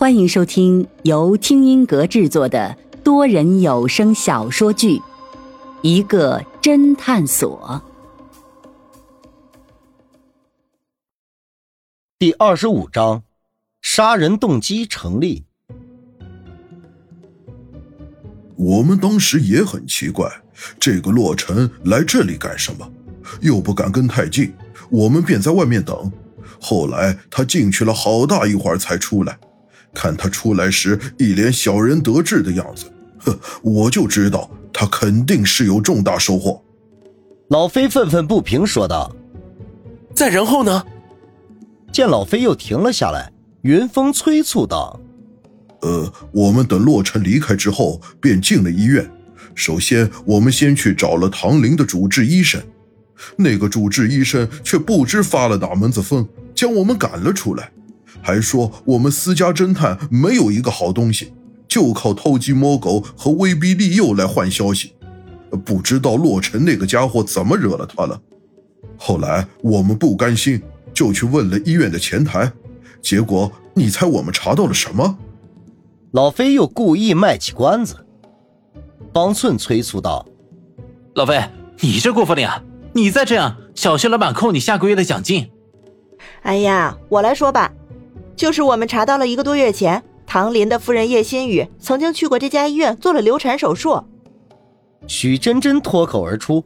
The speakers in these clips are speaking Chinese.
欢迎收听由听音阁制作的多人有声小说剧《一个侦探所》第二十五章：杀人动机成立。我们当时也很奇怪，这个洛尘来这里干什么？又不敢跟太近，我们便在外面等。后来他进去了好大一会儿才出来，看他出来时一脸小人得志的样子，哼，我就知道他肯定是有重大收获。老飞愤愤不平说道：“再然后呢？”见老飞又停了下来，云峰催促道：“呃，我们等洛尘离开之后，便进了医院。首先，我们先去找了唐陵的主治医生。”那个主治医生却不知发了哪门子疯，将我们赶了出来，还说我们私家侦探没有一个好东西，就靠偷鸡摸狗和威逼利诱来换消息。不知道洛尘那个家伙怎么惹了他了。后来我们不甘心，就去问了医院的前台，结果你猜我们查到了什么？老飞又故意卖起关子。方寸催促道：“老飞，你这过分了呀！”你再这样，小谢老板扣你下个月的奖金。哎呀，我来说吧，就是我们查到了一个多月前，唐林的夫人叶新雨曾经去过这家医院做了流产手术。许真真脱口而出，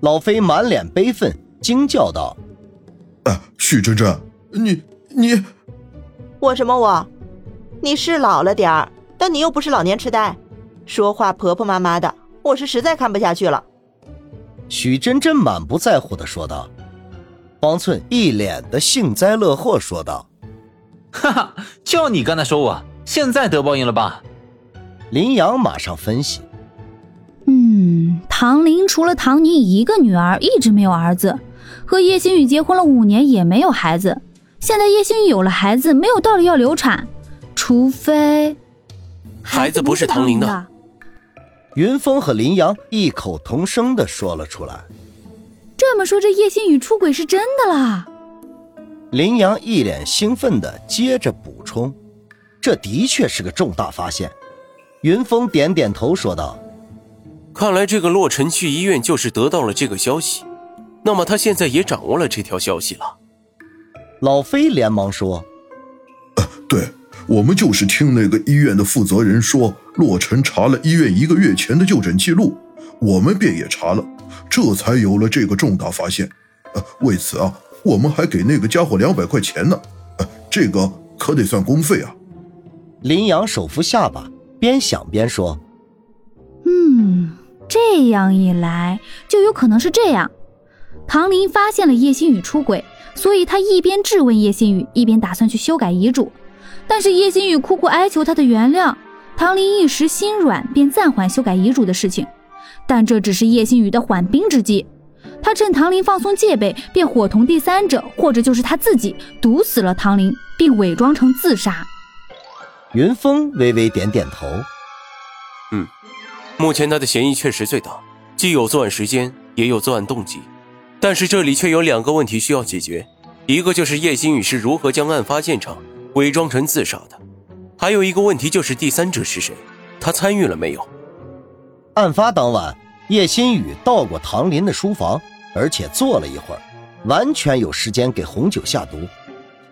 老飞满脸悲愤，惊叫道：“啊，许真真，你你，我什么我？你是老了点儿，但你又不是老年痴呆，说话婆婆妈妈的，我是实在看不下去了。”许真真满不在乎的说道，方寸一脸的幸灾乐祸说道：“哈哈，就你刚才说我，现在得报应了吧？”林阳马上分析：“嗯，唐林除了唐妮一个女儿，一直没有儿子，和叶星宇结婚了五年也没有孩子，现在叶星宇有了孩子，没有道理要流产，除非孩子不是唐林的。”云峰和林阳异口同声的说了出来。这么说，这叶星宇出轨是真的啦？林阳一脸兴奋地接着补充：“这的确是个重大发现。”云峰点点头说道：“看来这个洛尘去医院就是得到了这个消息，那么他现在也掌握了这条消息了。”老飞连忙说：“对。”我们就是听那个医院的负责人说，洛尘查了医院一个月前的就诊记录，我们便也查了，这才有了这个重大发现。呃，为此啊，我们还给那个家伙两百块钱呢。呃，这个可得算公费啊。林阳手扶下巴，边想边说：“嗯，这样一来，就有可能是这样。唐林发现了叶星宇出轨，所以他一边质问叶星宇，一边打算去修改遗嘱。”但是叶星宇苦苦哀求他的原谅，唐林一时心软，便暂缓修改遗嘱的事情。但这只是叶星宇的缓兵之计，他趁唐林放松戒备，便伙同第三者，或者就是他自己，毒死了唐林，并伪装成自杀。云峰微微点点头，嗯，目前他的嫌疑确实最大，既有作案时间，也有作案动机。但是这里却有两个问题需要解决，一个就是叶星宇是如何将案发现场。伪装成自杀的，还有一个问题就是第三者是谁？他参与了没有？案发当晚，叶新宇到过唐林的书房，而且坐了一会儿，完全有时间给红酒下毒。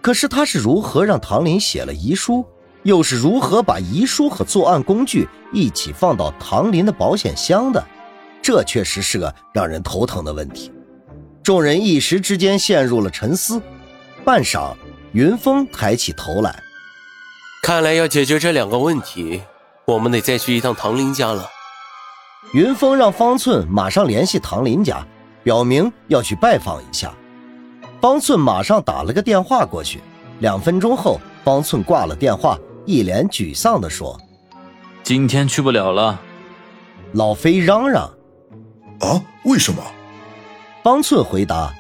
可是他是如何让唐林写了遗书？又是如何把遗书和作案工具一起放到唐林的保险箱的？这确实是个让人头疼的问题。众人一时之间陷入了沉思，半晌。云峰抬起头来，看来要解决这两个问题，我们得再去一趟唐林家了。云峰让方寸马上联系唐林家，表明要去拜访一下。方寸马上打了个电话过去。两分钟后，方寸挂了电话，一脸沮丧地说：“今天去不了了。”老飞嚷嚷：“啊，为什么？”方寸回答：“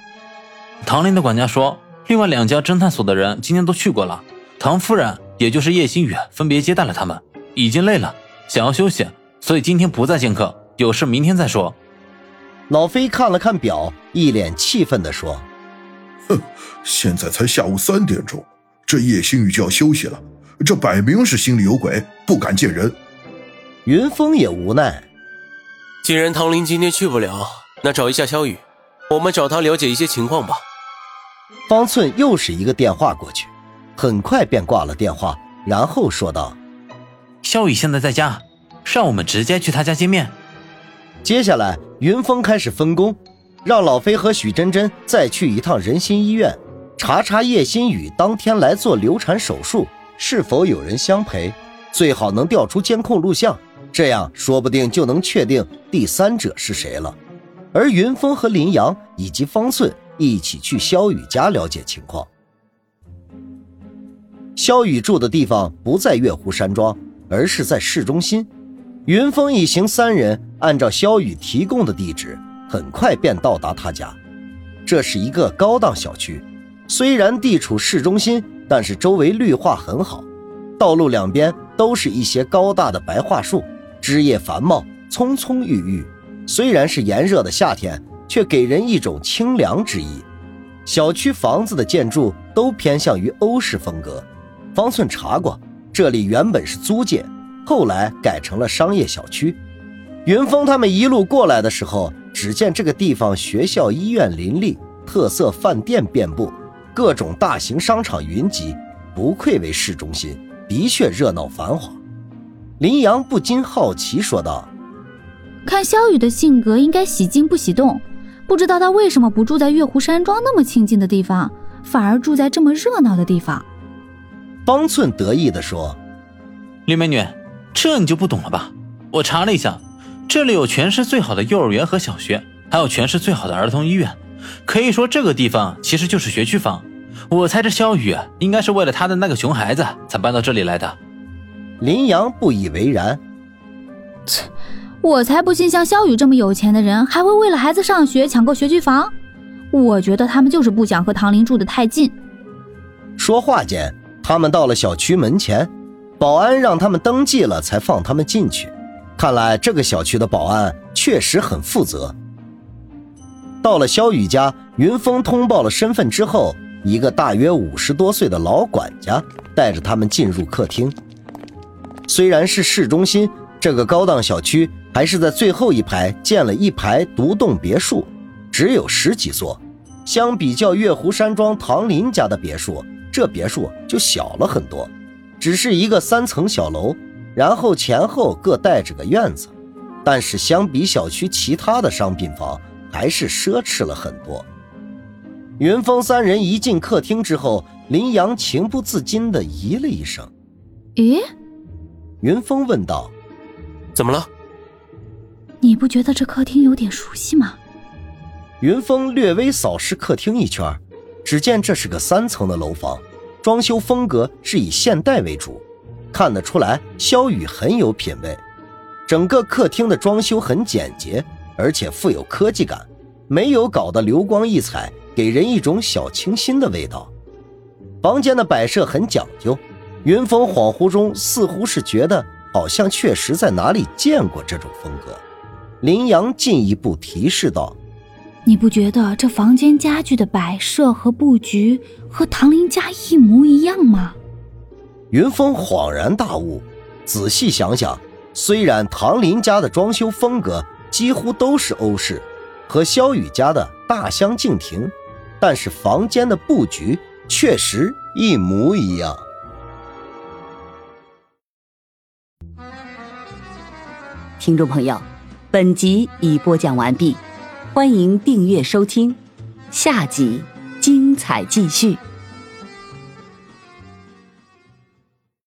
唐林的管家说。”另外两家侦探所的人今天都去过了，唐夫人也就是叶星宇分别接待了他们，已经累了，想要休息，所以今天不再见客，有事明天再说。老飞看了看表，一脸气愤地说：“哼，现在才下午三点钟，这叶星宇就要休息了，这摆明是心里有鬼，不敢见人。云峰也无奈，既然唐林今天去不了，那找一下萧雨，我们找他了解一些情况吧。方寸又是一个电话过去，很快便挂了电话，然后说道：“萧雨现在在家，让我们直接去他家见面。”接下来，云峰开始分工，让老飞和许真真再去一趟仁心医院，查查叶新宇当天来做流产手术是否有人相陪，最好能调出监控录像，这样说不定就能确定第三者是谁了。而云峰和林阳以及方寸一起去肖雨家了解情况。肖雨住的地方不在月湖山庄，而是在市中心。云峰一行三人按照萧雨提供的地址，很快便到达他家。这是一个高档小区，虽然地处市中心，但是周围绿化很好，道路两边都是一些高大的白桦树，枝叶繁茂，葱葱郁郁。虽然是炎热的夏天，却给人一种清凉之意。小区房子的建筑都偏向于欧式风格。方寸查过，这里原本是租界。后来改成了商业小区。云峰他们一路过来的时候，只见这个地方学校、医院林立，特色饭店遍布，各种大型商场云集，不愧为市中心，的确热闹繁华。林阳不禁好奇说道：“看萧雨的性格，应该喜静不喜动，不知道他为什么不住在月湖山庄那么清静的地方，反而住在这么热闹的地方？”方寸得意地说：“林美女。”这你就不懂了吧？我查了一下，这里有全市最好的幼儿园和小学，还有全市最好的儿童医院，可以说这个地方其实就是学区房。我猜这肖雨应该是为了他的那个熊孩子才搬到这里来的。林阳不以为然，切，我才不信像肖雨这么有钱的人还会为了孩子上学抢购学区房。我觉得他们就是不想和唐林住得太近。说话间，他们到了小区门前。保安让他们登记了，才放他们进去。看来这个小区的保安确实很负责。到了萧雨家，云峰通报了身份之后，一个大约五十多岁的老管家带着他们进入客厅。虽然是市中心，这个高档小区还是在最后一排建了一排独栋别墅，只有十几座。相比较月湖山庄唐林家的别墅，这别墅就小了很多。只是一个三层小楼，然后前后各带着个院子，但是相比小区其他的商品房，还是奢侈了很多。云峰三人一进客厅之后，林阳情不自禁地咦了一声：“咦？”云峰问道：“怎么了？你不觉得这客厅有点熟悉吗？”云峰略微扫视客厅一圈，只见这是个三层的楼房。装修风格是以现代为主，看得出来肖雨很有品位。整个客厅的装修很简洁，而且富有科技感，没有搞得流光溢彩，给人一种小清新的味道。房间的摆设很讲究，云峰恍惚中似乎是觉得好像确实在哪里见过这种风格。林阳进一步提示道。你不觉得这房间家具的摆设和布局和唐林家一模一样吗？云峰恍然大悟，仔细想想，虽然唐林家的装修风格几乎都是欧式，和萧雨家的大相径庭，但是房间的布局确实一模一样。听众朋友，本集已播讲完毕。欢迎订阅收听，下集精彩继续。